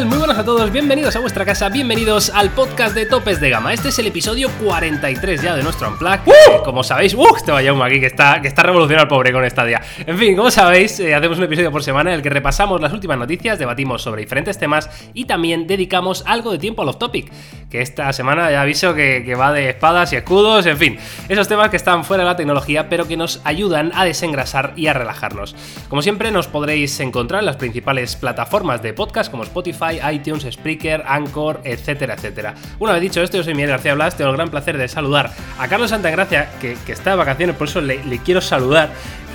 tal? Muy buenas a todos, bienvenidos a vuestra casa, bienvenidos al podcast de Topes de Gama. Este es el episodio 43 ya de nuestro Unplug. ¡Uh! como sabéis, ¡uh! Este vaya aquí que está, que está revolucionado el pobre con esta día. En fin, como sabéis, eh, hacemos un episodio por semana en el que repasamos las últimas noticias, debatimos sobre diferentes temas y también dedicamos algo de tiempo a los topic. Que esta semana ya aviso que, que va de espadas y escudos, en fin, esos temas que están fuera de la tecnología pero que nos ayudan a desengrasar y a relajarnos. Como siempre, nos podréis encontrar en las principales plataformas de podcast como Spotify, iTunes, Spreaker, Anchor, etcétera, etcétera. Una vez dicho esto, yo soy Miguel García Blas, tengo el gran placer de saludar a Carlos Santagracia, que, que está de vacaciones, por eso le, le quiero saludar.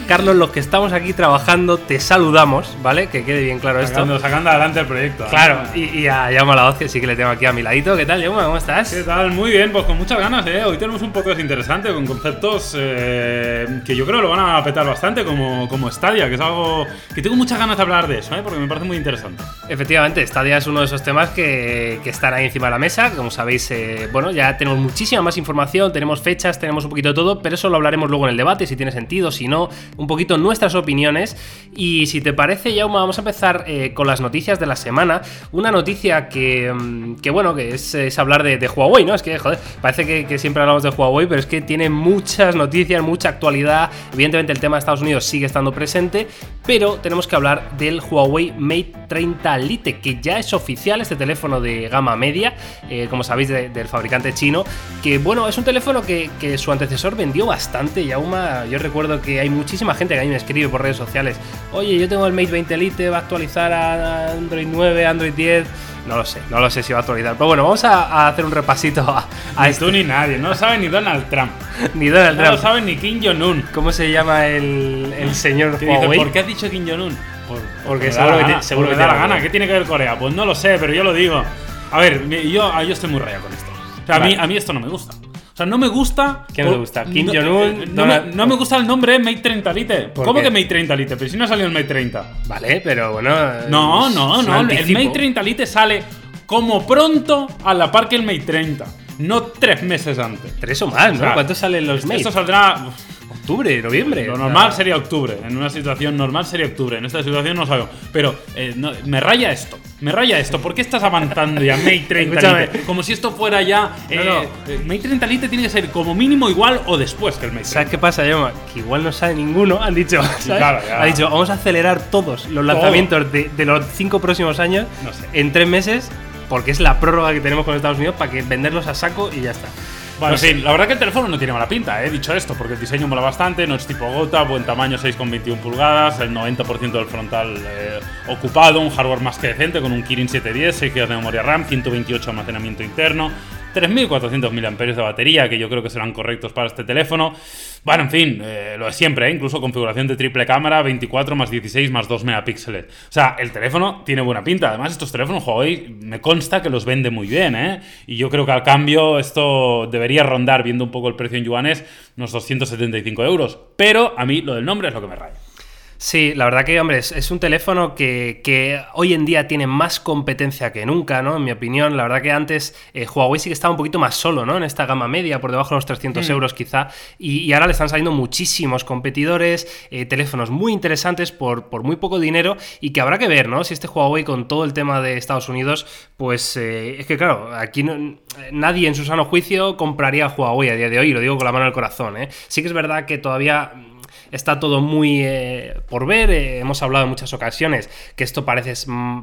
Carlos, los que estamos aquí trabajando, te saludamos, ¿vale? Que quede bien claro esto. Sacando, sacando adelante el proyecto. ¿no? Claro, y, y a Jaume la voz, que sí que le tengo aquí a mi ladito. ¿Qué tal, Jaume? ¿Cómo estás? ¿Qué tal? Muy bien, pues con muchas ganas, ¿eh? Hoy tenemos un podcast interesante con conceptos eh, que yo creo lo van a petar bastante, como, como Stadia, que es algo que tengo muchas ganas de hablar de eso, ¿eh? Porque me parece muy interesante. Efectivamente, Stadia es uno de esos temas que, que están ahí encima de la mesa. Como sabéis, eh, bueno, ya tenemos muchísima más información, tenemos fechas, tenemos un poquito de todo, pero eso lo hablaremos luego en el debate, si tiene sentido, si no, un poquito nuestras opiniones. Y si te parece, Jauma, vamos a empezar eh, con las noticias de la semana. Una noticia que, mm, que bueno, que es, es hablar de, Huawei, ¿no? Es que, joder, parece que, siempre hablamos de Huawei, pero es que tiene muchas noticias, mucha actualidad. Evidentemente el tema de Estados Unidos sigue estando presente, pero tenemos que hablar del Huawei Mate 30 Lite, que ya es oficial este teléfono de gama media, eh, como sabéis, de- del fabricante chino, que bueno, es un teléfono que, que su antecesor vendió bastante, Yauma, yo recuerdo que hay muchísima gente que a mí me escribe por redes sociales, oye, yo tengo el Mate 20 Lite, va a actualizar a Android 9, Android 10, no lo sé, no lo sé si va a actualizar, pero bueno, vamos a, a hacer un repasito a, a Ni esto. tú ni nadie, no lo sabe ni Donald Trump. Ni Donald No lo Trump. sabe ni Kim Jong-un. ¿Cómo se llama el, el señor dice, Huawei? ¿por qué has dicho Kim Jong-un? Por- Porque seguro que seguro que da la gana. ¿Qué tiene que ver Corea? Pues no lo sé, pero yo lo digo. A ver, yo, ah, yo estoy muy rayado con esto. O sea, a, mí, Vale. a mí esto no me gusta. O sea, no me gusta. ¿Qué no te gusta? Kim no- Jong-un, eh, No, Donald- me, no me gusta el nombre Mate 30 Lite. ¿Por ¿Cómo qué? que Mate 30 Lite? Pero si no ha salido el Mate 30. Vale, pero bueno. No, es- no, un no. El. Mate 30 Lite sale como pronto a la par que el Mate 30. No tres meses antes. Tres o más, ¿no? O sea, ¿Cuántos salen los Mate? Esto saldrá. Octubre, noviembre. Lo normal sería octubre. En una situación normal sería octubre. En esta situación no sabemos. Pero eh, no- me raya esto. Me raya esto. ¿Por qué estás avanzando ya Mate 30 Escúchame. Lite? Como si esto fuera ya. eh, No, no. eh, Mate 30 Lite tiene que ser como mínimo igual o después que el Mate 30. ¿Sabes qué pasa, Yoma? Que igual no sabe ninguno. Han dicho, ¿sabes? claro. Ha dicho, vamos a acelerar todos los lanzamientos de, de los cinco próximos años sé. en tres meses, porque es la prórroga que tenemos con Estados Unidos para que venderlos a saco y ya está. Bueno, No sé. sí, la verdad que el teléfono no tiene mala pinta, he dicho esto, porque el diseño mola bastante, no es tipo gota, buen tamaño 6,21 pulgadas, el 90% del frontal eh, ocupado, un hardware más que decente con un Kirin 710, 6 GB de memoria RAM, 128 de almacenamiento interno, 3.400 mAh de batería, que yo creo que serán correctos para este teléfono. Bueno, en fin, eh, lo de siempre, ¿eh? incluso configuración de triple cámara, 24 más 16 más 2 megapíxeles. O sea, el teléfono tiene buena pinta. Además, estos teléfonos Huawei me consta que los vende muy bien, ¿eh? Y yo creo que al cambio esto debería rondar, viendo un poco el precio en yuanes, unos 275 euros. Pero a mí lo del nombre es lo que me raya. Sí, la verdad que, hombre, es, es un teléfono que, que hoy en día tiene más competencia que nunca, ¿no? En mi opinión, la verdad que antes eh, Huawei sí que estaba un poquito más solo, ¿no? En esta gama media, por debajo de los 300 euros quizá, y, y ahora le están saliendo muchísimos competidores, eh, teléfonos muy interesantes por, por muy poco dinero, y que habrá que ver, ¿no? Si este Huawei con todo el tema de Estados Unidos, pues eh, es que claro, aquí no- nadie en su sano juicio compraría Huawei a día de hoy, y lo digo con la mano en el corazón, ¿eh? Sí que es verdad que todavía Está todo muy eh, por ver. eh, hemos hablado en muchas ocasiones que esto parece,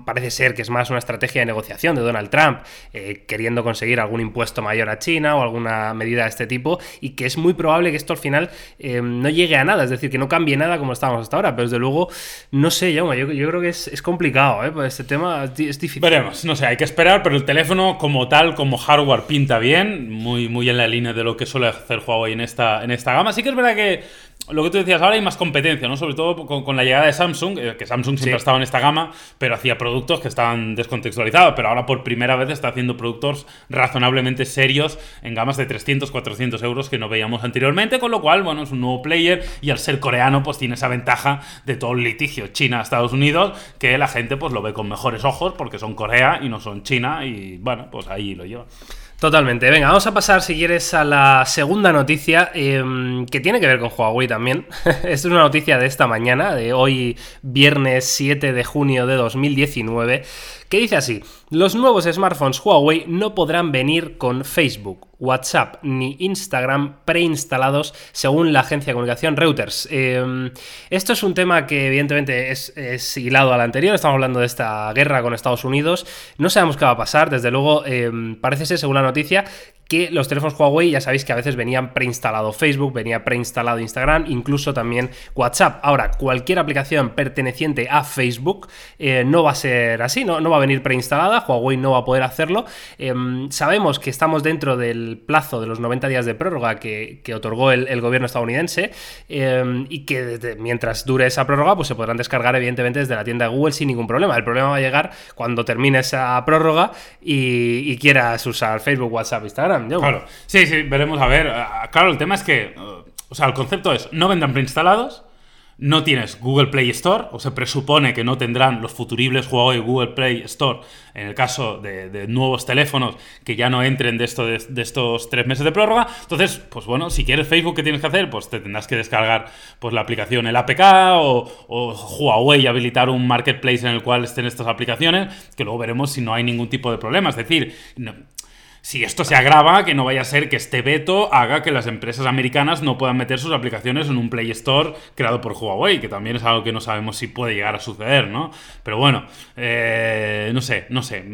parece ser que es más una estrategia de negociación de Donald Trump, eh, queriendo conseguir algún impuesto mayor a China o alguna medida de este tipo, y que es muy probable que esto al final no llegue a nada, es decir, que no cambie nada como estábamos hasta ahora. Pero desde luego, no sé, yo, yo creo que es, es complicado, ¿eh? Pues este tema es difícil. Veremos, no sé, hay que esperar, pero el teléfono como tal, como hardware, pinta bien, muy, muy en la línea de lo que suele hacer Huawei en esta, en esta gama. Sí que es verdad que lo que tú decías, ahora hay más competencia, ¿no? Sobre todo con, con la llegada de Samsung, eh, que Samsung siempre Sí. ha estado en esta gama, pero hacía productos que estaban descontextualizados, pero ahora por primera vez está haciendo productos razonablemente serios en gamas de 300, 400 euros que no veíamos anteriormente, con lo cual, bueno, es un nuevo player y al ser coreano, pues tiene esa ventaja de todo el litigio China-Estados Unidos, que la gente pues lo ve con mejores ojos porque son Corea y no son China y, bueno, pues ahí lo lleva. Totalmente. Venga, vamos a pasar, si quieres, a la segunda noticia em, que tiene que ver con Huawei también. Es una noticia de esta mañana, de hoy, viernes 7 de junio de 2019, que dice así: Los nuevos smartphones Huawei no podrán venir con Facebook, WhatsApp ni Instagram preinstalados, según la agencia de comunicación Reuters. Em, esto es un tema que, evidentemente, es, es, hilado al anterior. Estamos hablando de esta guerra con Estados Unidos. No sabemos qué va a pasar. Desde luego, em, parece ser, según la noticia, que los teléfonos Huawei ya sabéis que a veces venían preinstalado Facebook, venía preinstalado Instagram, incluso también WhatsApp. Ahora, cualquier aplicación perteneciente a Facebook eh, no va a ser así, no, no, va a venir preinstalada, Huawei no va a poder hacerlo. Eh, sabemos que estamos dentro del plazo de los 90 días de prórroga que, otorgó el, gobierno estadounidense eh, y que desde, mientras dure esa prórroga pues se podrán descargar evidentemente desde la tienda de Google sin ningún problema. El problema va a llegar cuando termine esa prórroga y quieras usar Facebook, WhatsApp, Instagram. Claro, sí, sí, veremos a ver. Claro, el tema es que, o sea, el concepto es, no vendrán preinstalados, no tienes Google Play Store, o se presupone que no tendrán los futuribles Huawei Google Play Store en el caso de, nuevos teléfonos que ya no entren de, esto, de, de, estos tres meses de prórroga. Entonces, pues bueno, si quieres Facebook, ¿qué tienes que hacer? Pues te tendrás que descargar pues, la aplicación, el APK o, Huawei habilitar un marketplace en el cual estén estas aplicaciones, que luego veremos si no hay ningún tipo de problema. Es decir, si esto se agrava, que no vaya a ser que este veto haga que las empresas americanas no puedan meter sus aplicaciones en un Play Store creado por Huawei, que también es algo que no sabemos si puede llegar a suceder, ¿no? Pero bueno, eh, no sé, no sé.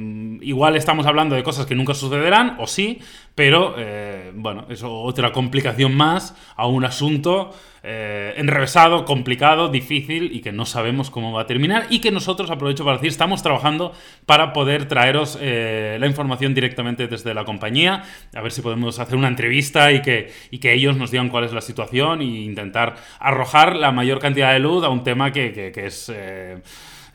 Igual estamos hablando de cosas que nunca sucederán, o sí, pero eh, bueno, es otra complicación más a un asunto eh, enrevesado, complicado, difícil y que no sabemos cómo va a terminar y que nosotros, aprovecho para decir, estamos trabajando para poder traeros eh, la información directamente desde la compañía, a ver si podemos hacer una entrevista y que, y que ellos nos digan cuál es la situación e intentar arrojar la mayor cantidad de luz a un tema que, que, es... Eh,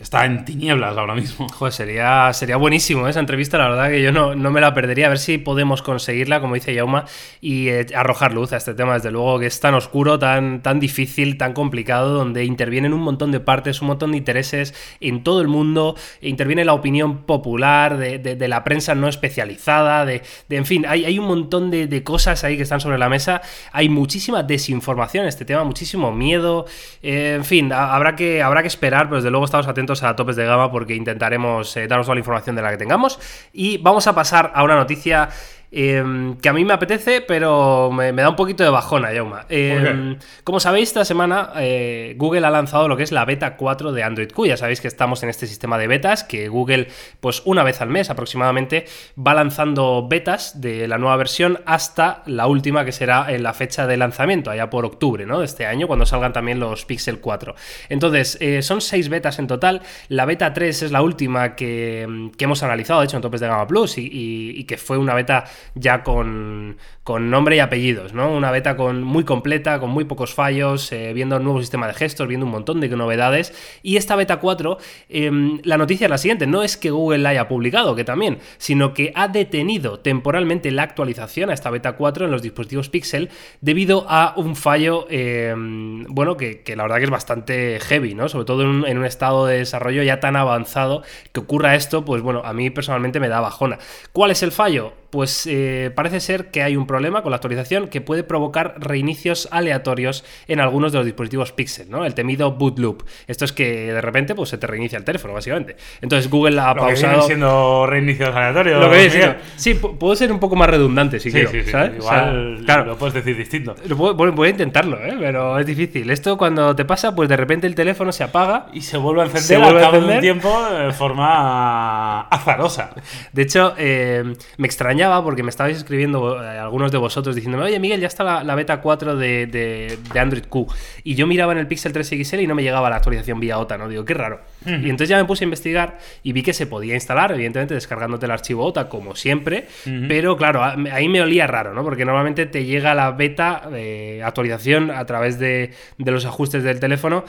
está en tinieblas ahora mismo. Joder, sería, sería buenísimo esa entrevista, la verdad que yo no, no, me la perdería, a ver si podemos conseguirla, como dice Yauma, y eh, arrojar luz a este tema, desde luego que es tan oscuro, tan, tan difícil, tan complicado, donde intervienen un montón de partes, un montón de intereses en todo el mundo, interviene la opinión popular, de, de, de la prensa no especializada, de, de en fin, hay, hay, un montón de, de, cosas ahí que están sobre la mesa, hay muchísima desinformación en este tema, muchísimo miedo, eh, en fin, habrá que, habrá que esperar, pero desde luego estamos atentos a topes de gama porque intentaremos eh, daros toda la información de la que tengamos. Y vamos a pasar a una noticia eh, que a mí me apetece, pero me, me, da un poquito de bajona, Yauma. Eh, como sabéis, esta semana eh, Google ha lanzado lo que es la beta 4 de Android Q. Ya sabéis que estamos en este sistema de betas, que Google, pues una vez al mes aproximadamente, va lanzando betas de la nueva versión hasta la última, que será en la fecha de lanzamiento, allá por octubre ¿no? de este año, cuando salgan también los Pixel 4. Entonces, eh, son seis betas en total. La beta 3 es la última que, que hemos analizado, de hecho, en Topes de Gama Plus, y, y, y que fue una beta ya con, con, nombre y apellidos, ¿no? Una beta con, muy completa, con muy pocos fallos, eh, viendo un nuevo sistema de gestos, viendo un montón de novedades. Y esta beta 4, eh, la noticia es la siguiente, no es que Google la haya publicado, que también, sino que ha detenido temporalmente la actualización a esta beta 4 en los dispositivos Pixel debido a un fallo, eh, bueno, que, que, la verdad que es bastante heavy, ¿no? Sobre todo en un, en un estado de desarrollo ya tan avanzado que ocurra esto, pues bueno, a mí personalmente me da bajona. ¿Cuál es el fallo? Pues eh, parece ser que hay un problema con la actualización que puede provocar reinicios aleatorios en algunos de los dispositivos Pixel, ¿no? El temido boot loop. Esto es que de repente pues, se te reinicia el teléfono, básicamente. Entonces Google ha lo pausado. Que siendo reinicios aleatorios. Lo que viene Sí, puedo ser un poco más redundante si sí, quiero. Sí, sí, ¿sabes? Igual o sea, claro, lo puedes decir distinto. Puedo, voy a intentarlo, ¿eh? pero es difícil. Esto cuando te pasa, pues de repente el teléfono se apaga. Y se vuelve a encender se vuelve al cabo a encender. de un tiempo de forma azarosa. De hecho, eh, me extrañaba porque me estabais escribiendo eh, algunos de vosotros diciéndome, oye Miguel, ya está la, la beta 4 de, de, de, Android Q. Y yo miraba en el Pixel 3 XL y no me llegaba la actualización vía OTA, ¿no? Digo, qué raro. Uh -huh. Y entonces ya me puse a investigar y vi que se podía instalar, evidentemente descargándote el archivo OTA como siempre, uh -huh. pero claro, ahí me olía raro, ¿no? Porque normalmente te llega la beta eh, actualización a través de, de, los ajustes del teléfono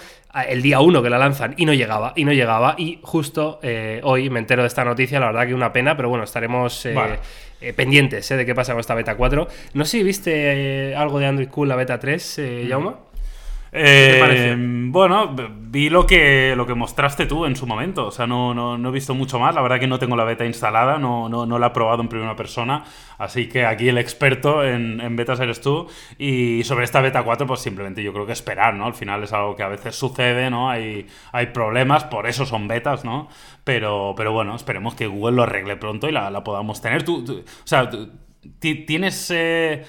el día 1 que la lanzan y no llegaba, y no llegaba. Y justo eh, hoy me entero de esta noticia, la verdad que una pena, pero bueno, estaremos... Vale eh, pendientes eh, de qué pasa con esta beta 4. No sé si viste eh, algo de Android Q la beta 3, eh, Jauma. Eh? Bueno, vi lo que, lo que mostraste tú en su momento. O sea, no, no, no he visto mucho más. La verdad que no tengo la beta instalada, no, no, no la he probado en primera persona. Así que aquí el experto en, en betas eres tú. Y sobre esta beta 4, pues simplemente yo creo que esperar, ¿no? Al final es algo que a veces sucede, ¿no? Hay, hay problemas, por eso son betas, ¿no? Pero, pero bueno, esperemos que Google lo arregle pronto y la, la podamos tener. Tú, o sea, tú- ti- tienes eh,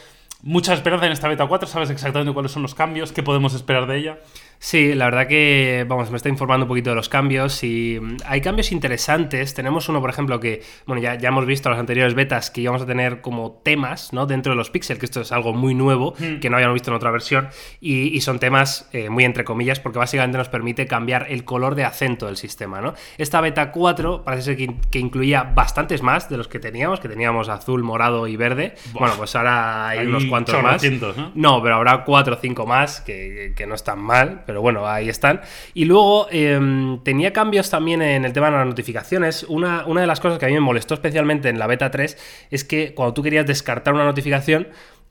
mucha esperanza en esta beta 4, ¿sabes exactamente cuáles son los cambios? ¿Qué podemos esperar de ella? Sí, la verdad que, vamos, me está informando un poquito de los cambios y mm, hay cambios interesantes. Tenemos uno, por ejemplo, que, bueno, ya, ya hemos visto en las anteriores betas que íbamos a tener como temas, ¿no? Dentro de los píxeles, que esto es algo muy nuevo, que no habíamos visto en otra versión, y, y son temas eh, muy entre comillas, porque básicamente nos permite cambiar el color de acento del sistema, ¿no? Esta beta 4 parece ser que, que incluía bastantes más de los que teníamos, que teníamos azul, morado y verde. Buah. Bueno, pues ahora hay, Hay unos cuantos más. ¿no? No, pero habrá cuatro o cinco más que, que no están mal, pero bueno, ahí están. Y luego em, tenía cambios también en el tema de las notificaciones. Una, una de las cosas que a mí me molestó especialmente en la beta 3 es que cuando tú querías descartar una notificación,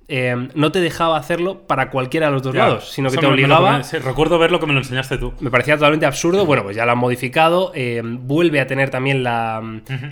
em, no te dejaba hacerlo para cualquiera de los dos Ya, lados, sino que te lo obligaba. sí, recuerdo ver lo que me lo enseñaste tú. Me parecía totalmente absurdo. Bueno, pues ya lo han modificado. eh, vuelve a tener también la,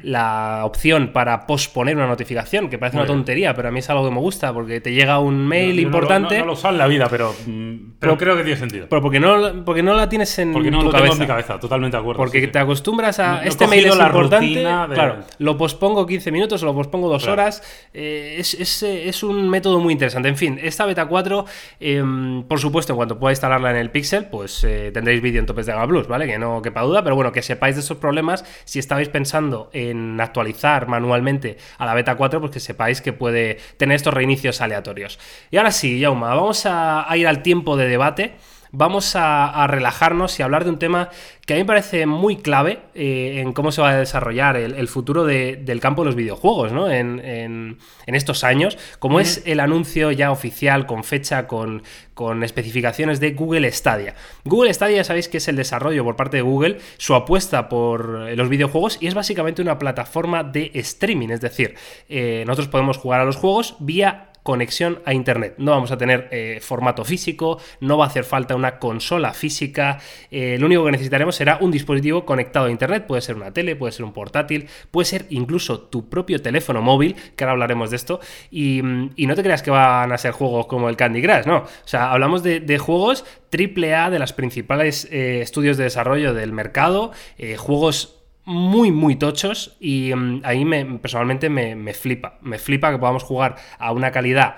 la opción para posponer una notificación, que parece Muy una bien. tontería, pero a mí es algo que me gusta porque te llega un mail no lo- importante. No, no lo uso en la vida, pero, mm, pero Pero- creo que tiene sentido. Pero porque no, porque no la tienes en Porque no tu lo cabeza. tengo en mi cabeza, totalmente de acuerdo. Porque sí, sí. te acostumbras a. Este mail es la importante. de- Claro, lo pospongo 15 minutos o lo pospongo dos Claro. horas. eh, es, es, eh, es un método muy interesante. En fin, esta beta 4, eh, por supuesto, en cuanto pueda instalarla en el Pixel, pues eh, tendréis vídeo en topes de Gama Plus, ¿vale? Que no quepa duda, pero bueno, que sepáis de esos problemas. Si estabais pensando en actualizar manualmente a la beta 4, pues que sepáis que puede tener estos reinicios aleatorios. Y ahora sí, Yauma, vamos a ir al tiempo de debate. Vamos a, a relajarnos y hablar de un tema que a mí me parece muy clave eh, en cómo se va a desarrollar el, el futuro de- del campo de los videojuegos ¿no? en, en- en estos años, como es el anuncio ya oficial con fecha, con, con especificaciones de Google Stadia. Google Stadia ya sabéis que es el desarrollo por parte de Google, su apuesta por eh, los videojuegos y es básicamente una plataforma de streaming, es decir, eh, nosotros podemos jugar a los juegos vía conexión a internet. No vamos a tener eh, formato físico, no va a hacer falta una consola física. eh, lo único que necesitaremos será un dispositivo conectado a internet. Puede ser una tele, puede ser un portátil, puede ser incluso tu propio teléfono móvil, que ahora hablaremos de esto. Y, mm, no te creas que van a ser juegos como el Candy Crush, no. O sea, hablamos de, juegos AAA de las principales eh, estudios de desarrollo del mercado, juegos muy, muy tochos y mm, ahí me, personalmente me, me flipa. Me flipa que podamos jugar a una calidad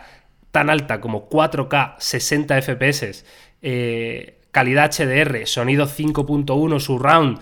tan alta como 4K 60 FPS, calidad HDR, sonido 5.1 surround.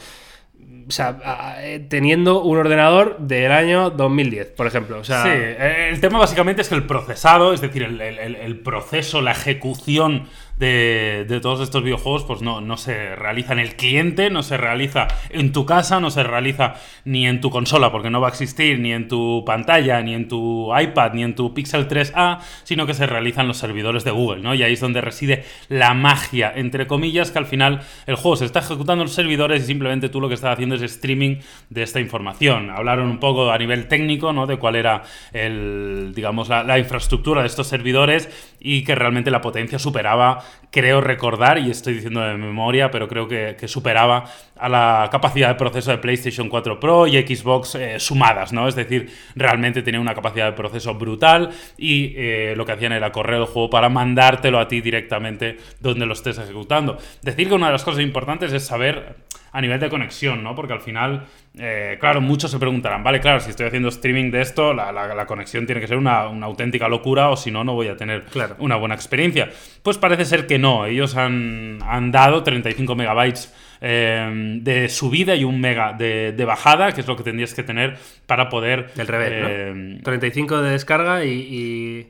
O sea, eh, teniendo un ordenador del año 2010, por ejemplo. Sí, eh, el tema básicamente es que el procesado, es decir, el proceso, la ejecución de, todos estos videojuegos, pues no, no se realiza en el cliente, no se realiza en tu casa, no se realiza ni en tu consola, porque no va a existir, ni en tu pantalla, ni en tu iPad, ni en tu Pixel 3A, sino que se realiza en los servidores de Google, ¿no? Y ahí es donde reside la magia, entre comillas, que al final el juego se está ejecutando en los servidores y simplemente tú lo que estás haciendo es streaming de esta información. Hablaron un poco a nivel técnico, ¿no? De cuál era el, digamos, la, la infraestructura de estos servidores y que realmente la potencia superaba, creo recordar, y estoy diciendo de memoria, pero creo que, superaba a la capacidad de proceso de PlayStation 4 Pro y Xbox eh, sumadas, ¿no? Es decir, realmente tenía una capacidad de proceso brutal y eh, lo que hacían era correr el juego para mandártelo a ti directamente donde lo estés ejecutando. Decir que una de las cosas importantes es saber a nivel de conexión, ¿no? Porque al final, eh, claro, muchos se preguntarán, vale, claro, si estoy haciendo streaming de esto, la, la- la conexión tiene que ser una, una auténtica locura o si no, no voy a tener Claro. una buena experiencia. Pues parece ser que no, ellos han, han dado 35 megabytes eh, de subida y un mega de, de bajada, que es lo que tendrías que tener para poder... del revés, eh, ¿no? 35 de descarga y, y-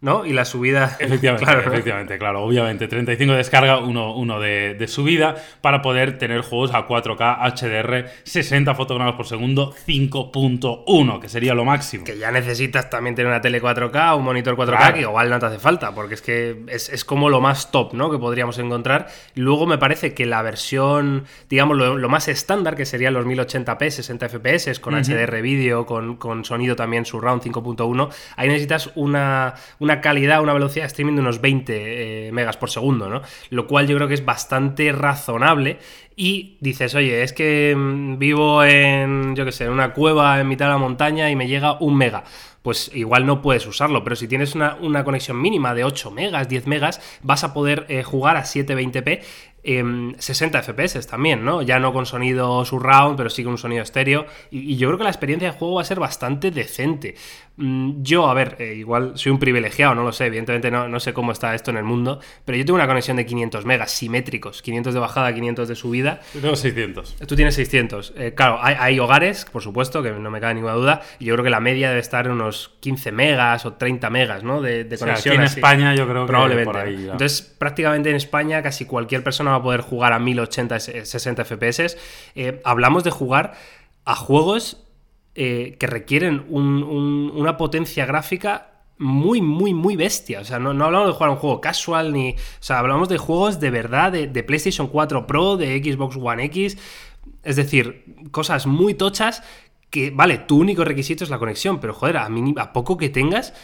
¿No? Y la subida. Efectivamente, Claro, ¿no? efectivamente, claro, obviamente. 35 de descarga, uno, uno de, de subida, para poder tener juegos a 4K HDR, 60 fotogramas por segundo, 5.1, que sería lo máximo. Que ya necesitas también tener una tele 4K, un monitor 4K, Claro. que igual no te hace falta, porque es que es, es como lo más top, ¿no? Que podríamos encontrar. Luego me parece que la versión, digamos, lo, lo más estándar, que serían los 1080p, 60 FPS, con HDR vídeo, con, con sonido también surround 5.1, ahí necesitas una, una una calidad, una velocidad de streaming de unos 20 eh, megas por segundo, ¿no? Lo cual yo creo que es bastante razonable y dices, oye, es que mm, vivo en, yo qué sé, en una cueva en mitad de la montaña y me llega un mega pues igual no puedes usarlo. Pero si tienes una, conexión mínima de 8 megas, 10 megas, vas a poder eh, jugar a 720p 60 FPS también, ¿no? Ya no con sonido surround, pero sí con un sonido estéreo. Y, yo creo que la experiencia de juego va a ser bastante decente. Mm, yo, a ver, eh, igual soy un privilegiado, no lo sé, evidentemente no, no, sé cómo está esto en el mundo, pero yo tengo una conexión de 500 megas simétricos, 500 de bajada, 500 de subida. Yo tengo 600. Tú tienes 600. Eh, claro, hay, hogares, por supuesto, que no me cabe ninguna duda, y yo creo que la media debe estar en unos 15 megas o 30 megas, ¿no? De, de conexión. aquí en España yo creo que probablemente. Por ahí, Entonces, prácticamente en España casi cualquier persona va a poder jugar a 1080, 60 FPS. hablamos de jugar a juegos eh, que requieren una potencia gráfica muy, muy, muy bestia. O sea, no, hablamos de jugar un juego casual ni. O sea, hablamos de juegos de verdad de, de, PlayStation 4 Pro, de Xbox One X. Es decir, cosas muy tochas que, vale, tu único requisito es la conexión, pero joder, a, mí, a poco que tengas,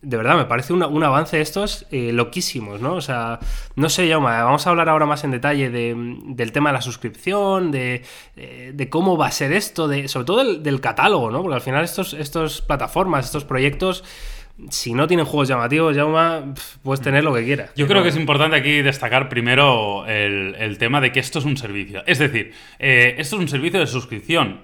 de verdad, me parece un avance de estos eh, loquísimos, ¿no? O sea, no sé, Yauma, vamos a hablar ahora más en detalle del tema de la suscripción, de, eh, de, cómo va a ser esto, de, sobre todo del, catálogo, ¿no? Porque al final estos, estos plataformas, estos proyectos, si no tienen juegos llamativos, Yauma, puedes tener lo que quieras. Yo creo que es importante aquí destacar primero el, tema de que esto es un servicio. Es decir, eh, esto es un servicio de suscripción.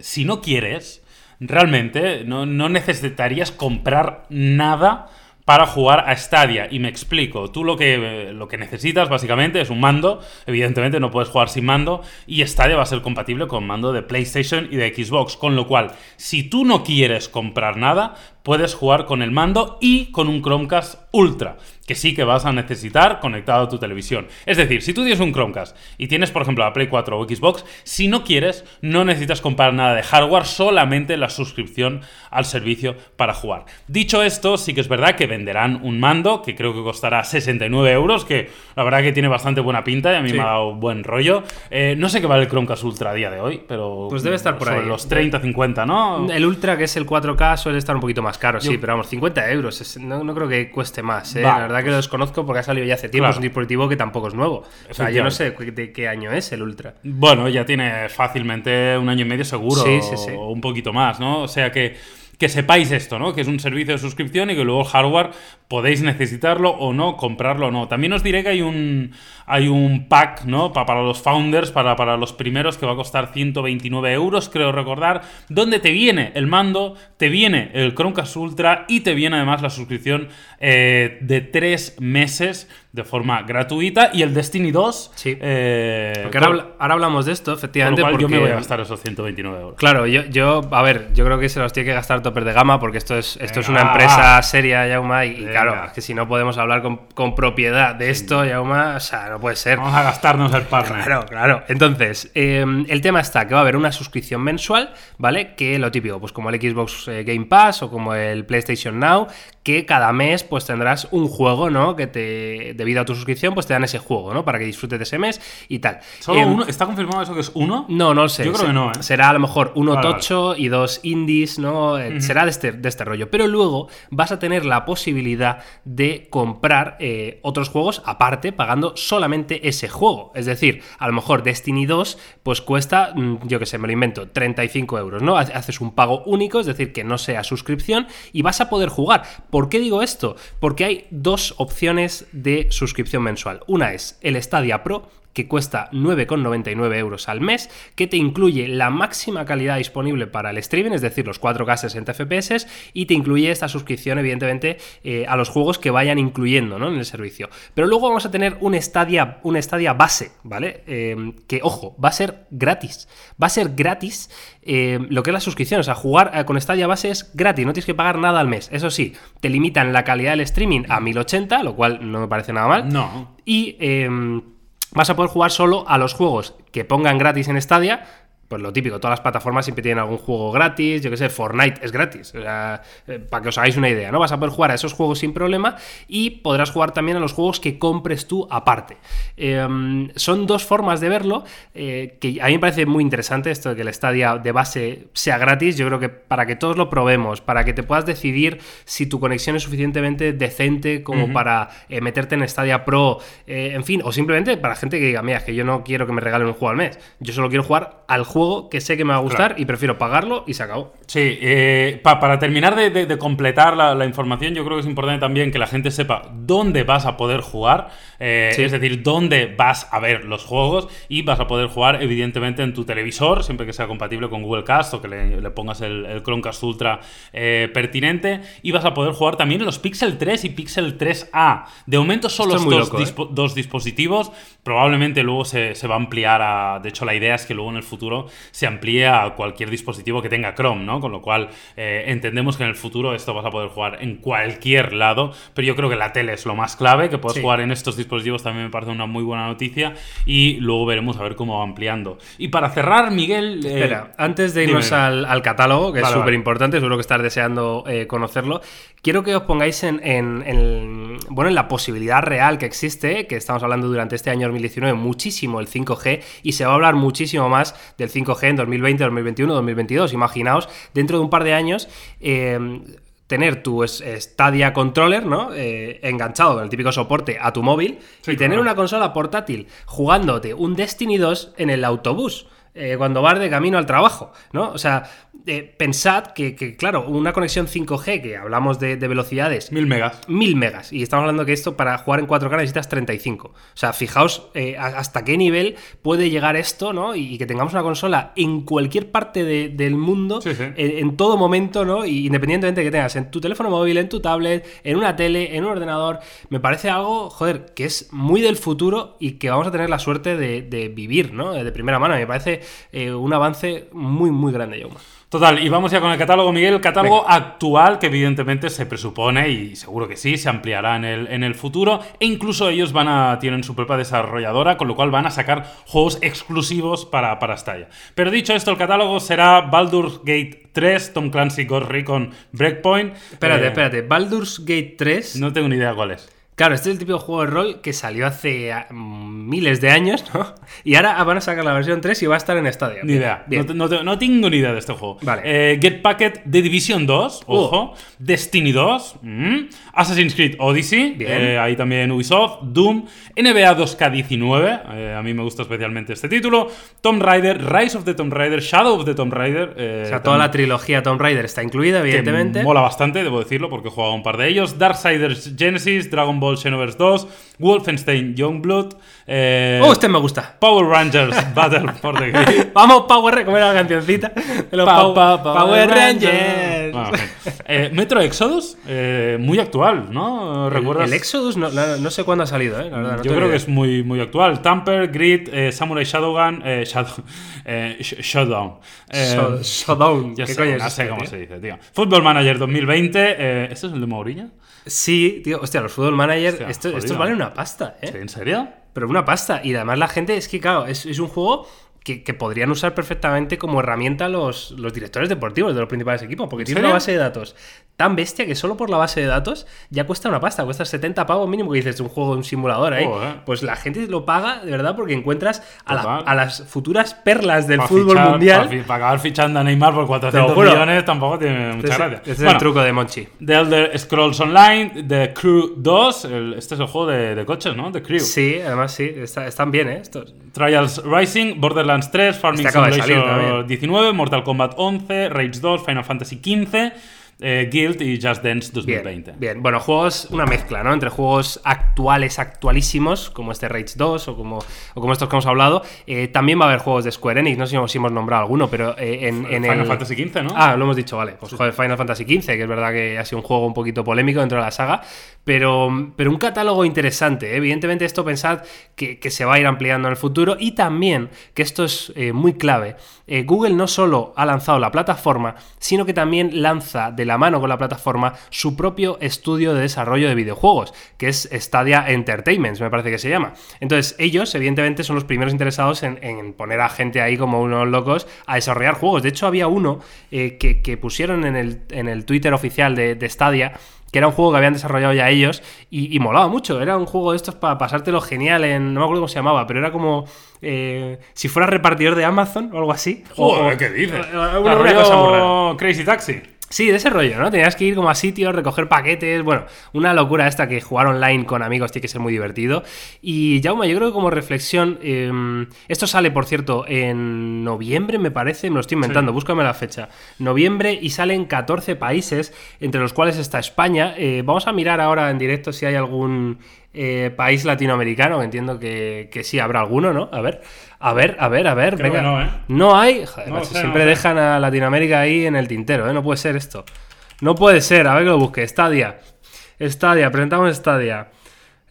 si no quieres realmente no, necesitarías comprar nada para jugar a Stadia. Y me explico. Tú lo que, lo que necesitas básicamente es un mando. Evidentemente no puedes jugar sin mando. Y Stadia va a ser compatible con mando de PlayStation y de Xbox. Con lo cual, si tú no quieres comprar nada, puedes jugar con el mando y con un Chromecast Ultra que sí que vas a necesitar conectado a tu televisión. Es decir, si tú tienes un Chromecast y tienes, por ejemplo, la Play 4 o Xbox, si no quieres, no necesitas comprar nada de hardware, solamente la suscripción al servicio para jugar. Dicho esto, sí que es verdad que venderán un mando que creo que costará 69 euros, que la verdad que tiene bastante buena pinta y a mí me ha dado buen rollo. Eh, no sé qué vale el Chromecast Ultra a día de hoy, pero... Pues debe estar por ahí. Los 30, 50, ¿no? El Ultra, que es el 4K, suele estar un poquito más caro, sí, pero vamos, 50 euros. no, creo que cueste más, ¿eh? La verdad que lo desconozco porque ha salido ya hace tiempo. Es un dispositivo que tampoco es nuevo. O sea, yo no sé de qué año es el Ultra. Bueno, ya tiene fácilmente un año y medio seguro. Sí, sí, sí. O un poquito más, ¿no? O sea que que sepáis esto, ¿no? Que es un servicio de suscripción y que luego el hardware podéis necesitarlo o no, comprarlo o no. También os diré que hay un, hay un pack, ¿no? para los founders, para, para los primeros, que va a costar 129 euros, creo recordar, donde te viene el mando, te viene el Chromecast Ultra y te viene además la suscripción eh, de tres meses de forma gratuita y el Destiny 2. Sí. Eh, porque ahora, hablamos de esto, efectivamente. porque... yo me voy a gastar esos 129 euros. Claro, yo, yo, a ver, yo creo que se los tiene que gastar topper de gama porque esto es, esto es una empresa seria, Yauma, y, claro, es que si no podemos hablar con, propiedad de esto, Yauma, o sea, no puede ser. Vamos a gastarnos el partner. Claro, claro. Entonces, em, el tema está que va a haber una suscripción mensual, ¿vale? Que lo típico, pues como el Xbox eh, Game Pass o como el PlayStation Now, que cada mes pues tendrás un juego, ¿no? Que te, debido a tu suscripción, pues te dan ese juego, ¿no? Para que disfrutes de ese mes y tal. ¿Solo em, uno? ¿Está confirmado eso que es uno? No, no lo sé. Yo creo que no, ¿eh? Será a lo mejor uno tocho y dos indies, ¿no? Eh, será de este, de este rollo. Pero luego vas a tener la posibilidad de comprar eh, otros juegos aparte, pagando solamente ese juego. Es decir, a lo mejor Destiny 2, pues cuesta, mm, yo que sé, me lo invento, 35 euros, ¿no? Haces un pago único, es decir, que no sea suscripción y vas a poder jugar ¿Por qué digo esto? Porque hay dos opciones de suscripción mensual. Una es el Stadia Pro, que cuesta 9,99 euros al mes, que te incluye la máxima calidad disponible para el streaming, es decir, los 4K 60 FPS, y te incluye esta suscripción, evidentemente, eh, a los juegos que vayan incluyendo ¿no? en el servicio. Pero luego vamos a tener un Stadia, un Stadia base, ¿vale? Em, que, ojo, va a ser gratis. Va a ser gratis em, lo que es la suscripción. O sea, jugar eh, con Stadia base es gratis, no tienes que pagar nada al mes. Eso sí, te limitan la calidad del streaming a 1080, lo cual no me parece nada mal. No. Y em, vas a poder jugar solo a los juegos que pongan gratis en Stadia, pues lo típico, todas las plataformas siempre tienen algún juego gratis, yo que sé, Fortnite es gratis, o sea, eh, para que os hagáis una idea, ¿no? Vas a poder jugar a esos juegos sin problema y podrás jugar también a los juegos que compres tú aparte. Em, son dos formas de verlo, eh, que a mí me parece muy interesante esto de que el Stadia de base sea gratis, yo creo que para que todos lo probemos, para que te puedas decidir si tu conexión es suficientemente decente como para eh, meterte en Stadia Pro, en fin, o simplemente para gente que diga, mira, es que yo no quiero que me regalen un juego al mes, yo solo quiero jugar al juego juego que sé que me va a gustar y prefiero pagarlo y se acabó. Sí, eh, para terminar de, completar la, información, yo creo que es importante también que la gente sepa dónde vas a poder jugar, eh, es decir, dónde vas a ver los juegos y vas a poder jugar evidentemente en tu televisor, siempre que sea compatible con Google Cast o que le, pongas el, Chromecast Ultra eh, pertinente y vas a poder jugar también en los Pixel 3 y Pixel 3A. De momento solo estos dos, dispositivos, probablemente luego se, se va a ampliar a... De hecho, la idea es que luego en el futuro se amplíe a cualquier dispositivo que tenga Chrome, ¿no? Con lo cual eh, entendemos que en el futuro esto vas a poder jugar en cualquier lado, pero yo creo que la tele es lo más clave, que puedes jugar en estos dispositivos también me parece una muy buena noticia y luego veremos a ver cómo va ampliando. Y para cerrar, Miguel... Eh, Espera, antes de irnos al, catálogo, que es súper importante, seguro que estás deseando eh, conocerlo, quiero que os pongáis en, bueno, en la posibilidad real que existe, que estamos hablando durante este año 2019 muchísimo el 5G y se va a hablar muchísimo más del 5G en 2020, 2021, 2022. Imaginaos, dentro de un par de años... Eh, tener tu Stadia Controller, ¿no? Eh, enganchado con el típico soporte a tu móvil y tener una consola portátil jugándote un Destiny 2 en el autobús. Eh, cuando vas de camino al trabajo, ¿no? O sea, eh, pensad que, claro, una conexión 5G, que hablamos de, velocidades... Mil megas. Mil megas. Y estamos hablando que esto para jugar en 4K necesitas 35. O sea, fijaos eh, hasta qué nivel puede llegar esto, ¿no? Y, que tengamos una consola en cualquier parte del mundo, En, todo momento, ¿no? Y independientemente de que tengas en tu teléfono móvil, en tu tablet, en una tele, en un ordenador, me parece algo, joder, que es muy del futuro y que vamos a tener la suerte de, vivir, ¿no? De primera mano. Me parece eh, un avance muy, muy grande, Jaume. Total, y vamos ya con el catálogo, Miguel. El catálogo actual, que evidentemente se presupone, y seguro que sí, se ampliará en el, en el futuro. E incluso ellos van a, tienen su propia desarrolladora, con lo cual van a sacar juegos exclusivos para, para Stadia. Pero dicho esto, el catálogo será Baldur's Gate 3, Tom Clancy Ghost Recon Breakpoint. Espérate, eh, espérate. Baldur's Gate 3. No tengo ni idea cuál es. Claro, este es el tipo de juego de rol que salió hace ah, miles de años, ¿no? Y ahora van a sacar la versión 3 y va a estar en Stadia. Ni idea. No, tengo ni idea de este juego. Vale. Eh, Get Packet de Division 2, uh. ojo. Destiny 2. Mm. Assassin's Creed Odyssey. Bien. Eh, ahí también Ubisoft. Doom. NBA 2K19. Eh, a mí me gusta especialmente este título. Tomb Raider. Rise of the Tomb Raider. Shadow of the Tomb Raider. o sea, toda la trilogía Tomb Raider está incluida, evidentemente. mola bastante, debo decirlo, porque he jugado un par de ellos. Darksiders Genesis. Dragon Ball Ball Xenoverse 2, Wolfenstein Youngblood. Eh, oh, este me gusta. Power Rangers Battle for the Game. Vamos, Power Rangers, como era la cancioncita. Power, Rangers. Eh, Metro Exodus, eh, muy actual, ¿no? ¿Recuerdas? El, Exodus no, no, sé cuándo ha salido, ¿eh? Yo creo que es muy, muy actual. Tamper, Grid, Samurai Shadowgun, Shadow, Showdown. Showdown. ¿Qué coño no sé cómo se dice, tío. Football Manager 2020. ¿Este es el de Mourinho? Sí, tío, hostia, los Football Manager, esto, estos valen una pasta, ¿eh? ¿En serio? Pero una pasta. Y además la gente, es que, claro, es, es un juego que, podrían usar perfectamente como herramienta los, los directores deportivos de los principales equipos, porque tiene una base de datos tan bestia que solo por la base de datos ya cuesta una pasta, cuesta 70 pavos mínimo que dices un juego, un simulador ahí. Pues la gente lo paga de verdad porque encuentras a, las futuras perlas del fútbol mundial. Para, acabar fichando a Neymar por 400 millones tampoco tiene mucha este gracia. Este es el truco de Monchi. The Elder Scrolls Online, The Crew 2, este es el juego de, coches, ¿no? The Crew. Sí, además sí, están bien, ¿eh? Estos. Trials Rising, Borderlands 3, Farming este Simulator 19, Mortal Kombat 11, Rage 2, Final Fantasy 15 eh, Guild y Just Dance 2020. Bien, bueno, juegos, una mezcla, ¿no? Entre juegos actuales, actualísimos, como este Rage 2 o como, o como estos que hemos hablado. Eh, también va a haber juegos de Square Enix, no sé si hemos nombrado alguno, pero eh, en, Final Fantasy XV, ¿no? Ah, lo hemos dicho, vale. Pues joder, Final Fantasy XV, que es verdad que ha sido un juego un poquito polémico dentro de la saga, pero, pero un catálogo interesante. Evidentemente, esto pensad que, que, se va a ir ampliando en el futuro y también, que esto es muy clave, Google no solo ha lanzado la plataforma, sino que también lanza la mano con la plataforma su propio estudio de desarrollo de videojuegos, que es Stadia Entertainment, me parece que se llama. Entonces, ellos, evidentemente, son los primeros interesados en, en poner a gente ahí como unos locos a desarrollar juegos. De hecho, había uno eh, que, que pusieron en el, en el Twitter oficial de, de Stadia que era un juego que habían desarrollado ya ellos y, y molaba mucho. Era un juego de estos para pasártelo genial en. No me acuerdo cómo se llamaba, pero era como. eh, si fuera repartidor de Amazon o algo así. Joder, o- ¿qué dices? una- una cosa muy rara. Crazy Taxi. Sí, de ese rollo, ¿no? Tenías que ir como a sitios, recoger paquetes, bueno, una locura esta que jugar online con amigos tiene que ser muy divertido. Y Jaume, yo creo que como reflexión, eh, esto sale, por cierto, en noviembre, me parece, me lo estoy inventando, búscame la fecha. Noviembre y salen 14 países, entre los cuales está España. Eh, vamos a mirar ahora en directo si hay algún eh, país latinoamericano, entiendo que, que sí habrá alguno, ¿no? A ver, a ver, a ver, a ver, Creo venga. que no, ¿eh? No hay, joder, No macho, sé, no siempre dejan a Latinoamérica ahí en el tintero, ¿eh? No puede ser esto. No puede ser, a ver que lo busque. Stadia. Stadia, presentamos Stadia.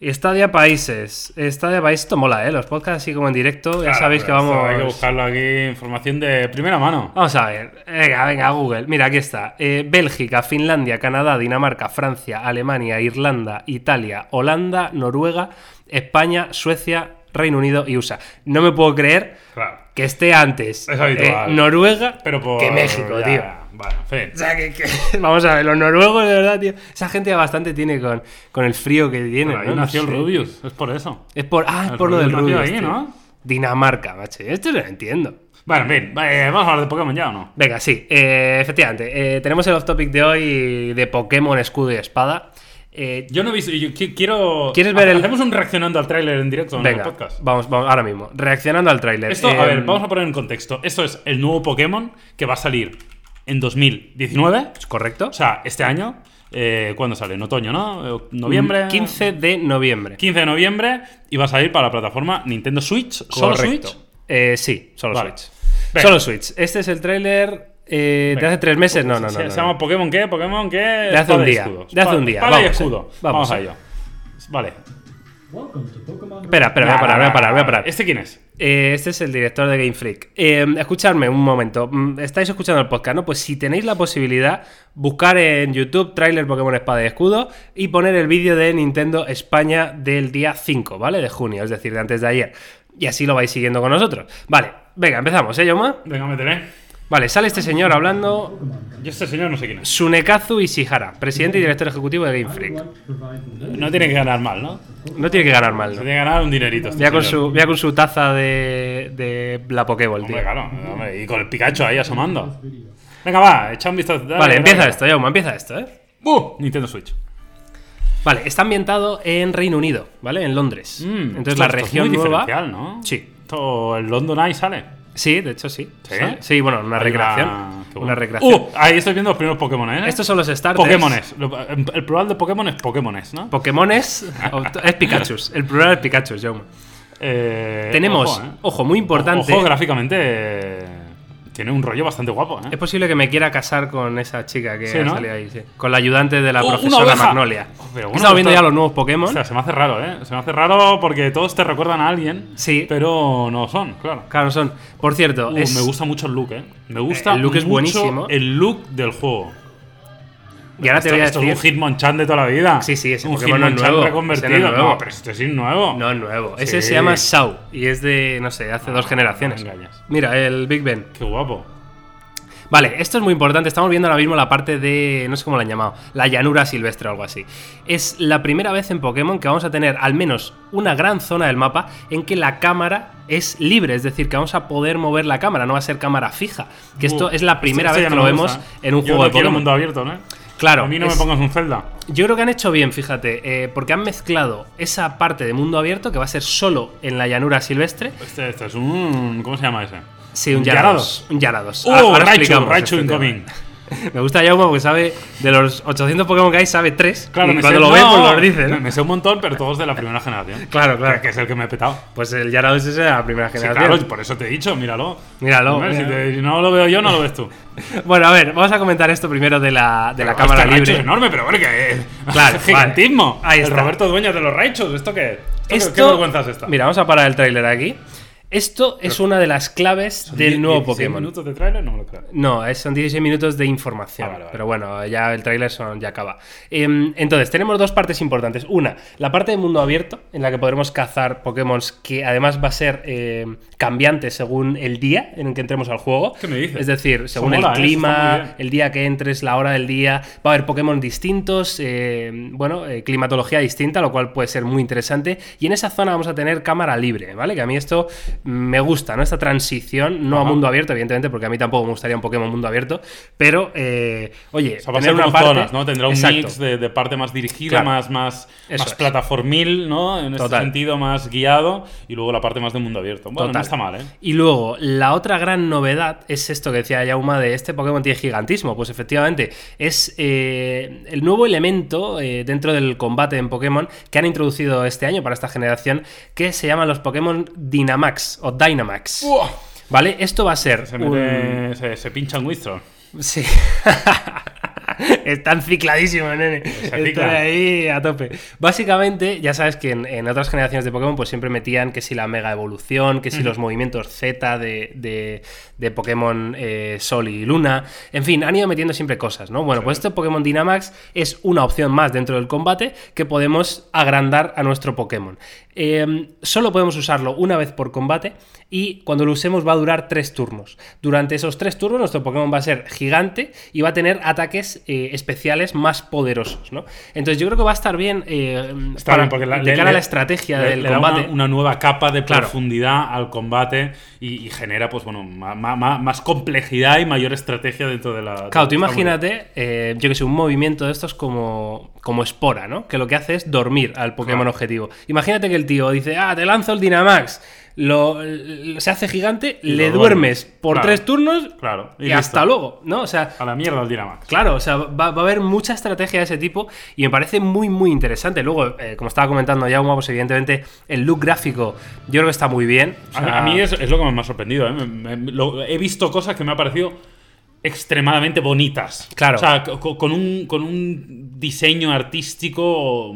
Stadia Países. Stadia Países, esto mola, ¿eh? Los podcasts así como en directo, ya sabéis que vamos... Hay que buscarlo aquí, información de primera mano. Vamos a ver. Venga, venga, Google. Mira, aquí está. Eh, Bélgica, Finlandia, Canadá, Dinamarca, Francia, Alemania, Irlanda, Italia, Holanda, Noruega, España, Suecia, Reino Unido y USA. No me puedo creer Claro. que esté antes Es habitual. eh, Noruega Pero por. que México, ya, tío. Bueno, O sea, que, que- vamos a ver, los noruegos, de verdad, tío. Esa gente bastante tiene con, con el frío que tiene. Ahí ¿no? No nació el. Rubius, es por eso. Es por, ah, es por lo del Rubius ahí. ¿no? Dinamarca, macho. Esto no lo entiendo. Bueno, en fin, eh, vamos a hablar de Pokémon ya o no. Venga, sí, eh, efectivamente. eh, tenemos el off topic de hoy de Pokémon Escudo y Espada. Eh, Yo no he visto, yo qui- quiero. ¿Quieres ver el- Hacemos un reaccionando al tráiler en directo en venga, el podcast. vamos, vamos, ahora mismo. Reaccionando al tráiler. Esto, Eh, a ver, vamos a poner en contexto. Esto es el nuevo Pokémon que va a salir en 2019. ¿Correcto? O sea, este año. Eh, ¿Cuándo sale? En otoño, ¿no? Eh, ¿Noviembre? 15 de noviembre. 15 de noviembre y va a salir para la plataforma Nintendo Switch. ¿Solo Correcto. Switch? Eh, sí, solo Vale. Switch. Venga. Solo Switch. Este es el tráiler eh, de Venga. hace tres meses. No, no, no. se, no, se no. llama Pokémon qué? Pokémon qué? De hace un día. De hace un día. espada y Vamos, escudo. eh. Vamos, Vamos, a eh. ello. Vale. Espera, espera, voy a parar, voy a parar, voy a parar. ¿Este quién es? Eh, este es el director de Game Freak. Eh, escuchadme un momento. Mm, Estáis escuchando el podcast, ¿no? Pues si tenéis la posibilidad, buscar en YouTube trailer Pokémon Espada y Escudo y poner el vídeo de Nintendo España del día 5, ¿vale? De junio, es decir, de antes de ayer. Y así lo vais siguiendo con nosotros. Vale, venga, empezamos, ¿eh, Yoma? Venga, métele. Vale, sale este señor hablando. Yo este señor no sé quién es. Sunekazu Ishihara, presidente y director ejecutivo de Game Freak. No tiene que ganar mal, ¿no? No tiene que ganar mal, Se ¿no? tiene que ganar un dinerito. este Ya con, su, ya con su taza de, de la Pokéball, tío. Hombre, claro. hombre, y con el Pikachu ahí asomando. Venga, va, echa un vistazo. Dale, Vale, empieza dale. esto, Yoma, empieza esto, ¿eh? ¡Uh! Nintendo Switch. Vale, está ambientado en Reino Unido, ¿vale? En Londres. Mm, Entonces esto- la esto es región muy nueva. ¿no? Sí. Esto, el London Eye sale. Sí, de hecho sí. ¿Sí? Bueno, una recreación. qué Una bueno. recreación. ¡Uh! Ahí estoy viendo los primeros Pokémon, ¿eh? Estos son los starters. Pokémones. El plural de Pokémon es Pokémones, ¿no? Pokémones. es Pikachu. El plural es Pikachu, Jaume. Eh, Tenemos, ojo, ojo, ¿eh? muy importante. Ojo, gráficamente eh, tiene un rollo bastante guapo, ¿eh? Es posible que me quiera casar con esa chica que Sí, ha ¿no? salido ahí, sí. Con la ayudante de la ¡Oh, profesora! Magnolia. Oh, pero He bueno, estado viendo ya los nuevos Pokémon. O sea, se me hace raro, ¿eh? Se me hace raro porque todos te recuerdan a alguien, Sí. pero no son, claro. Claro, son. Por cierto, Uh, es- Me gusta mucho el look, ¿eh? Me gusta El look es buenísimo. el look del juego. Y ahora te esto, voy a esto decir. es un Hitmonchan de toda la vida. Sí, sí, ese un Pokémon no es Hitmonchan nuevo, reconvertido. no es nuevo. pero este es nuevo. No es nuevo. Ese se llama Shao y es de, no sé, hace dos Ah, generaciones. me engañas. Mira, el Big Ben. Qué guapo. Vale, esto es muy importante. Estamos viendo ahora mismo la parte de. No sé cómo la han llamado. La llanura silvestre o algo así. Es la primera vez en Pokémon que vamos a tener al menos una gran zona del mapa en que la cámara es libre. Es decir, que vamos a poder mover la cámara, no va a ser cámara fija. Que esto Uh, es la primera este- vez que lo no vemos ¿eh? en un Yo juego no de Pokémon. mundo abierto, ¿no? Claro, A mí no es- me pongas un Zelda. Yo creo que han hecho bien, fíjate, eh, porque han mezclado esa parte de mundo abierto que va a ser solo en la llanura silvestre. Este, este es un. ¿Cómo se llama ese? Sí, un Yarados. Un Yarados. Ahora Raichu, Raichu incoming. Me gusta Jaume porque sabe de los 800 Pokémon que hay, sabe 3. Claro, y me cuando sé- lo ve, no, pues los dice. Me, me sé un montón, pero todos de la primera generación. Claro, claro. Que, que es el que me he petado. Pues el Yarados ese es la primera Sí, generación. claro, por eso te he dicho, míralo. Míralo, Hombre, si, mira. te- si no lo veo yo, no lo ves tú. Bueno, a ver, vamos a comentar esto primero de la, de la cámara libre. es enorme, pero bueno, que Claro, gigantismo. vale. Ahí el está. Roberto Dueñas de los Raichos, ¿esto qué? ¿Esto qué- Esto- ¿Qué vergüenza es esta? Mira, vamos a parar el tráiler aquí. Esto es una de las claves del Die- nuevo 16 Pokémon. minutos de tráiler? No me lo creo. No, son 16 minutos de información. Ah, vale, vale. Pero bueno, ya el tráiler ya acaba. Em, entonces, tenemos dos partes importantes. Una, la parte de mundo abierto, en la que podremos cazar Pokémon que además va a ser em, cambiante según el día en el que entremos al juego. ¿Qué me dices? Es decir, según mola, el ¿eh? Clima, el día que entres, la hora del día, va a haber Pokémon distintos, em, bueno, eh, climatología distinta, lo cual puede ser muy interesante. Y en esa zona vamos a tener cámara libre, ¿vale? Que a mí esto me gusta, ¿no? Esta transición, no a mundo abierto, evidentemente, porque a mí tampoco me gustaría un Pokémon mundo abierto, pero, eh, oye, O sea, va a tener ser una parte... zonas, ¿no? Tendrá un Exacto. mix de, de parte más dirigida, Claro. más, más, Eso más es. plataformil, ¿no? En este sentido, más guiado. Y luego la parte más de mundo abierto. Bueno, Total. no está mal, ¿eh? Y luego, la otra gran novedad es esto que decía Yauma de este Pokémon tiene gigantismo. Pues efectivamente, es eh, el nuevo elemento eh, dentro del combate en Pokémon que han introducido este año para esta generación, que se llaman los Pokémon Dynamax o Dynamax. ¿Vale? Esto va a ser Se, un- mete- se, se pincha un. Sí. Están cicladísimos, nene. Están ahí a tope. Básicamente, ya sabes que en, en otras generaciones de Pokémon, pues siempre metían que si la mega evolución, que si los movimientos Z de, de- de Pokémon eh, Sol y Luna. En fin, han ido metiendo siempre cosas, ¿no? Bueno, pues este Pokémon Dynamax es una opción más dentro del combate que podemos agrandar a nuestro Pokémon. Eh, solo podemos usarlo una vez por combate y cuando lo usemos va a durar tres turnos. Durante esos tres turnos nuestro Pokémon va a ser gigante y va a tener ataques eh, especiales más poderosos, ¿no? Entonces yo creo que va a estar bien, eh, Está para- bien, porque la- de le- cara a la estrategia le- del le da combate. una, una nueva capa de Claro. profundidad al combate y, y genera, pues bueno, ma- ma- ma- más, complejidad y mayor estrategia dentro de la. Claro, tú imagínate, eh, yo que sé, un movimiento de estos como, como espora, ¿no? Que lo que hace es dormir al Pokémon Claro. objetivo. Imagínate que el tío dice, ah, te lanzo el Dynamax, lo, se hace gigante, Y le duermes por Claro. tres turnos Claro. y, hasta luego, ¿no? O sea, A la mierda el Dynamax. Claro, o sea, va, va a haber mucha estrategia de ese tipo y me parece muy, muy interesante. Luego, eh, como estaba comentando ya, pues evidentemente el look gráfico yo creo que está muy bien. O A mí- sea, a mí es, es lo que me ha sorprendido. ¿eh? Me- me- lo- he visto cosas que me han parecido extremadamente bonitas. Claro. O sea, co- con, un, con un diseño artístico.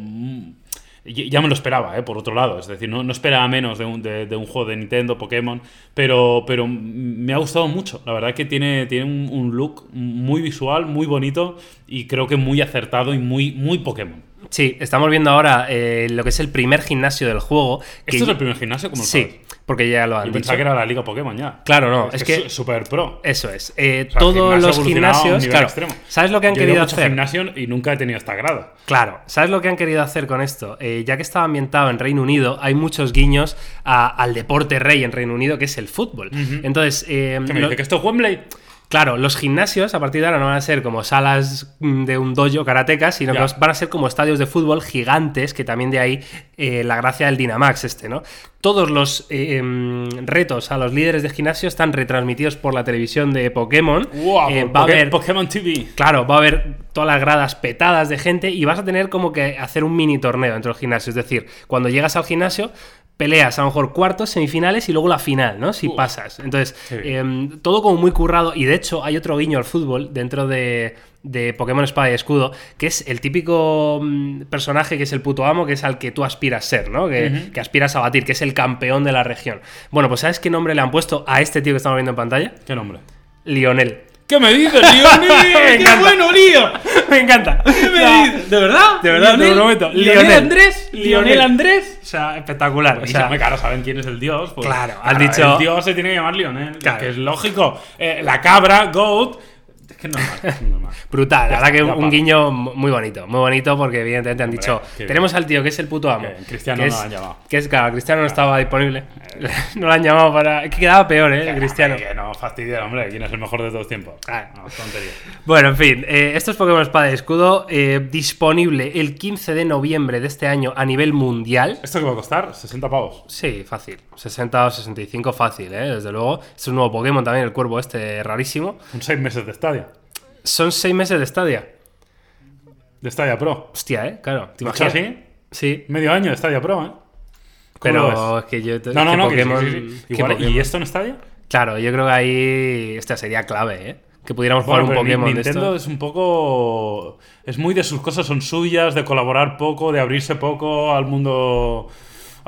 Ya me lo esperaba, ¿eh? por otro lado. Es decir, no, no esperaba menos de un, de, de un juego de Nintendo, Pokémon. Pero, pero me ha gustado mucho. La verdad que tiene, tiene un, un look muy visual, muy bonito. Y creo que muy acertado y muy, muy Pokémon. Sí, estamos viendo ahora eh, lo que es el primer gimnasio del juego. que- ¿Esto es el primer gimnasio? como Sí, sabes? Porque ya lo han Yo dicho. pensaba que era la Liga Pokémon ya. Claro, no, es que- super pro. Eso es. Eh, O sea, todos gimnasio los gimnasios. nivel Claro, extremo. ¿sabes lo que han Yo querido hacer? gimnasio y nunca he tenido esta grada. Claro, ¿sabes lo que han querido hacer con esto? Eh, ya que estaba ambientado en Reino Unido, hay muchos guiños a- al deporte rey en Reino Unido, que es el fútbol. Entonces, eh, ¿Qué me lo- dice? ¿Que esto es Wembley? Claro, los gimnasios a partir de ahora no van a ser como salas mm, de un dojo karateka, sino que van a ser como estadios de fútbol gigantes, que también de ahí eh, la gracia del Dynamax este, ¿no? Todos los eh, em, retos a los líderes de gimnasio están retransmitidos por la televisión de Pokémon. ¡Wow! Eh, va a haber Pokémon TV. Claro, va a haber todas las gradas petadas de gente y vas a tener como que hacer un mini torneo dentro del gimnasio. Es decir, cuando llegas al gimnasio, peleas a lo mejor cuartos, semifinales y luego la final, ¿no? Si pasas. Entonces, Sí. em, todo como muy currado. Y de hecho, hay otro guiño al fútbol dentro de, de Pokémon Espada y Escudo, que es el típico mm, personaje que es el puto amo, que es al que tú aspiras ser, ¿no? Que, que aspiras a batir, que es el campeón de la región. Bueno, pues ¿sabes qué nombre le han puesto a este tío que estamos viendo en pantalla? ¿Qué nombre? Lionel. ¿Qué me dices, Lionel? ¡Qué bueno, Lío! Me encanta. ¿Qué me No, dices? ¿De verdad? De verdad, te lo prometo. ¿Lionel, Lionel. Andrés? ¿Lionel. Andrés? O sea, espectacular. O Y sea, hombre, claro, saben quién es el dios. pues, Claro, han dicho- El dios se tiene que llamar Lionel. Claro. Que es lógico. Eh, la cabra, Goat. Que es normal. Es normal. brutal. La verdad que un, guiño muy bonito. Muy bonito porque evidentemente han Hombre, dicho, bien. tenemos al tío que es el puto amo. Cristiano no lo han llamado. Que es, claro, Cristiano no estaba disponible. no lo han llamado para... Es que quedaba peor, ¿eh? Cristiano. Que no fastidia, hombre. ¿Quién es el mejor de todos tiempos? Ah. No, tontería. Bueno, en fin, eh, esto es Pokémon Espada y Escudo, eh, disponible el 15 de noviembre de este año a nivel mundial. ¿Esto qué va a costar? 60 pavos. Sí, fácil. 60 o 65 fácil, ¿eh? Desde luego. Es un nuevo Pokémon también, el cuervo este rarísimo. Son 6 meses de Stadia. Son 6 meses de Stadia. De Stadia Pro. Hostia, ¿eh? Claro. ¿Te ¿Lo hecho imaginas? así? Sí. Medio año de Stadia Pro, ¿eh? ¿Cómo lo Pero es que yo... No, no, no. que sí, Pokémon- sí, sí. que Igual, Pokémon- ¿Y esto en Stadia? Claro, yo creo que ahí... Esta sería clave, ¿eh? Que pudiéramos Bueno, jugar un Pokémon de Nintendo esto. es un poco. Es muy de sus cosas son suyas, de colaborar poco, de abrirse poco al mundo.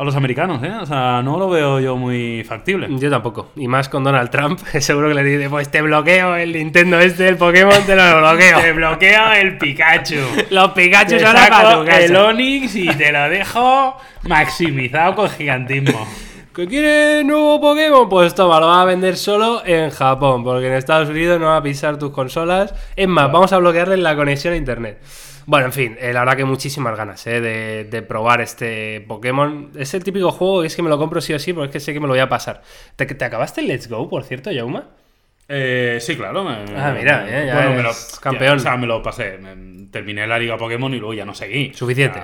A los americanos, ¿eh? O sea, no lo veo yo muy factible. Yo tampoco. Y más con Donald Trump, seguro que le dice, pues te bloqueo el Nintendo este, el Pokémon, te lo bloqueo. Te bloqueo el Pikachu. Los Pikachu ahora para tu casa. el Onix y te lo dejo maximizado con gigantismo. ¿Que quiere nuevo Pokémon? Pues toma, lo va a vender solo en Japón, porque en Estados Unidos no va a pisar tus consolas. Es más, vamos a bloquearle la conexión a internet. Bueno, en fin, eh, la verdad que muchísimas ganas eh, de, de probar este Pokémon. Es el típico juego que es que me lo compro sí o sí, porque es que sé que me lo voy a pasar. ¿Te, te acabaste el Let's Go, por cierto, Yauma? Eh, sí, claro. me- Ah, mira, eh, ya bueno, me lo, campeón. O sea, me lo pasé. me- terminé la liga Pokémon y luego ya no seguí. Suficiente.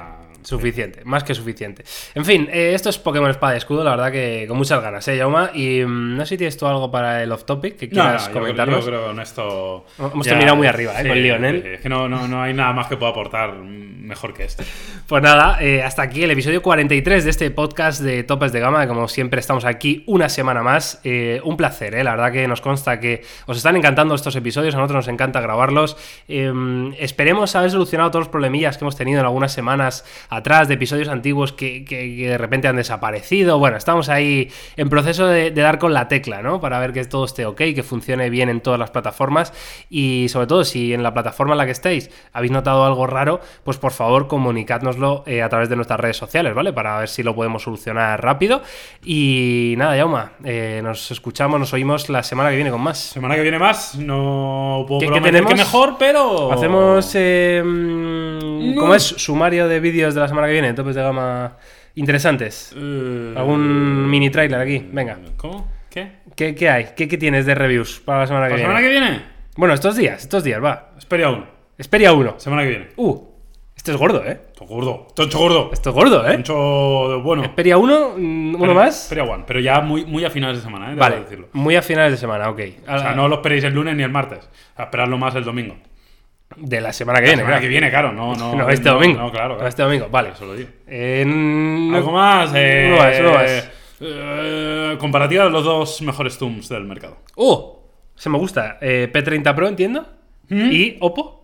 Suficiente, más que suficiente. En fin, eh, esto es Pokémon Espada y Escudo, la verdad que con muchas ganas, ¿eh, Yauma? Y mm, no sé si tienes tú algo para el off-topic que No, quieras no, creo- comentarnos. yo creo que esto. Hemos terminado muy arriba, ¿eh? con Lionel. Es que no, no, no hay nada más que pueda aportar mejor que este. Pues nada, eh, hasta aquí el episodio 43 de este podcast de Topes de Gama. Como siempre, estamos aquí una semana más. Eh, un placer, eh, la verdad que nos consta que os están encantando estos episodios. A nosotros nos encanta grabarlos. Eh, esperemos haber solucionado todos los problemillas que hemos tenido en algunas semanas atrás de episodios antiguos que, que- que de repente han desaparecido. Bueno, estamos ahí en proceso de, de dar con la tecla, ¿no? Para ver que todo esté ok, que funcione bien en todas las plataformas. Y sobre todo, si en la plataforma en la que estéis habéis notado algo raro, pues por favor comunicádnoslo eh, a través de nuestras redes sociales, ¿vale? Para ver si lo podemos solucionar rápido. Y nada, Yauma, eh, nos escuchamos, nos oímos la semana que viene con más. Semana que viene más, no puedo ¿Qué- tenemos? que mejor, pero. Hacemos. Eh, ¿Cómo es? Sumario de vídeos de la semana que viene, topes de gama interesantes. Eh, ¿Algún mini trailer aquí? Venga. ¿Cómo? ¿Qué? ¿Qué, qué hay? ¿Qué, qué tienes de reviews para la semana que ¿La viene? semana que viene? Bueno, estos días, estos días, va. Espera uno. Esperia uno. Semana que viene. Uh, esto es gordo, ¿eh? Esto gordo. Esto gordo. Esto es gordo, ¿eh? De bueno. Esperia uno, mm, uno más. Espera one. Pero ya muy, muy a finales de semana, ¿eh? Debo Vale, decirlo. muy a finales de semana, ok. O sea, no lo esperéis el lunes ni el martes. A esperarlo más el domingo. De la semana que La viene, semana claro. que viene, claro. No, no, No, este domingo. No, claro. Claro. este domingo, vale. Eso lo digo. Eh, Algo más. Eh, uno más. eh, comparativa de los dos mejores Zooms del mercado. ¡Oh! Se me gusta. Eh, P30 Pro, entiendo. ¿Y Oppo?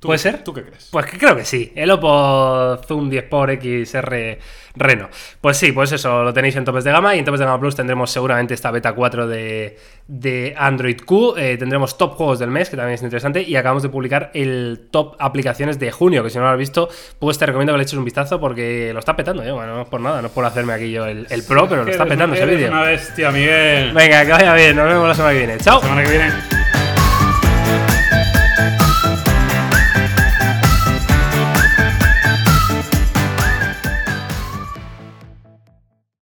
¿Tú- ¿Puede ser? ¿Tú qué crees? Pues que creo que sí. El Oppo Zoom 10 por XR Reno. Pues sí, pues eso, lo tenéis en topes de gama y en topes de gama Plus tendremos seguramente esta beta 4 de, de Android Q. Eh, tendremos top juegos del mes, que también es interesante. Y acabamos de publicar el top aplicaciones de junio, que si no lo has visto, pues te recomiendo que le eches un vistazo porque lo está petando. Yo, bueno, no es por nada, no es por hacerme aquí yo el, el pro, pero lo está petando ese vídeo. una bestia, Miguel. Venga, que vaya bien, nos vemos la semana que viene. ¡Chao! Semana que viene.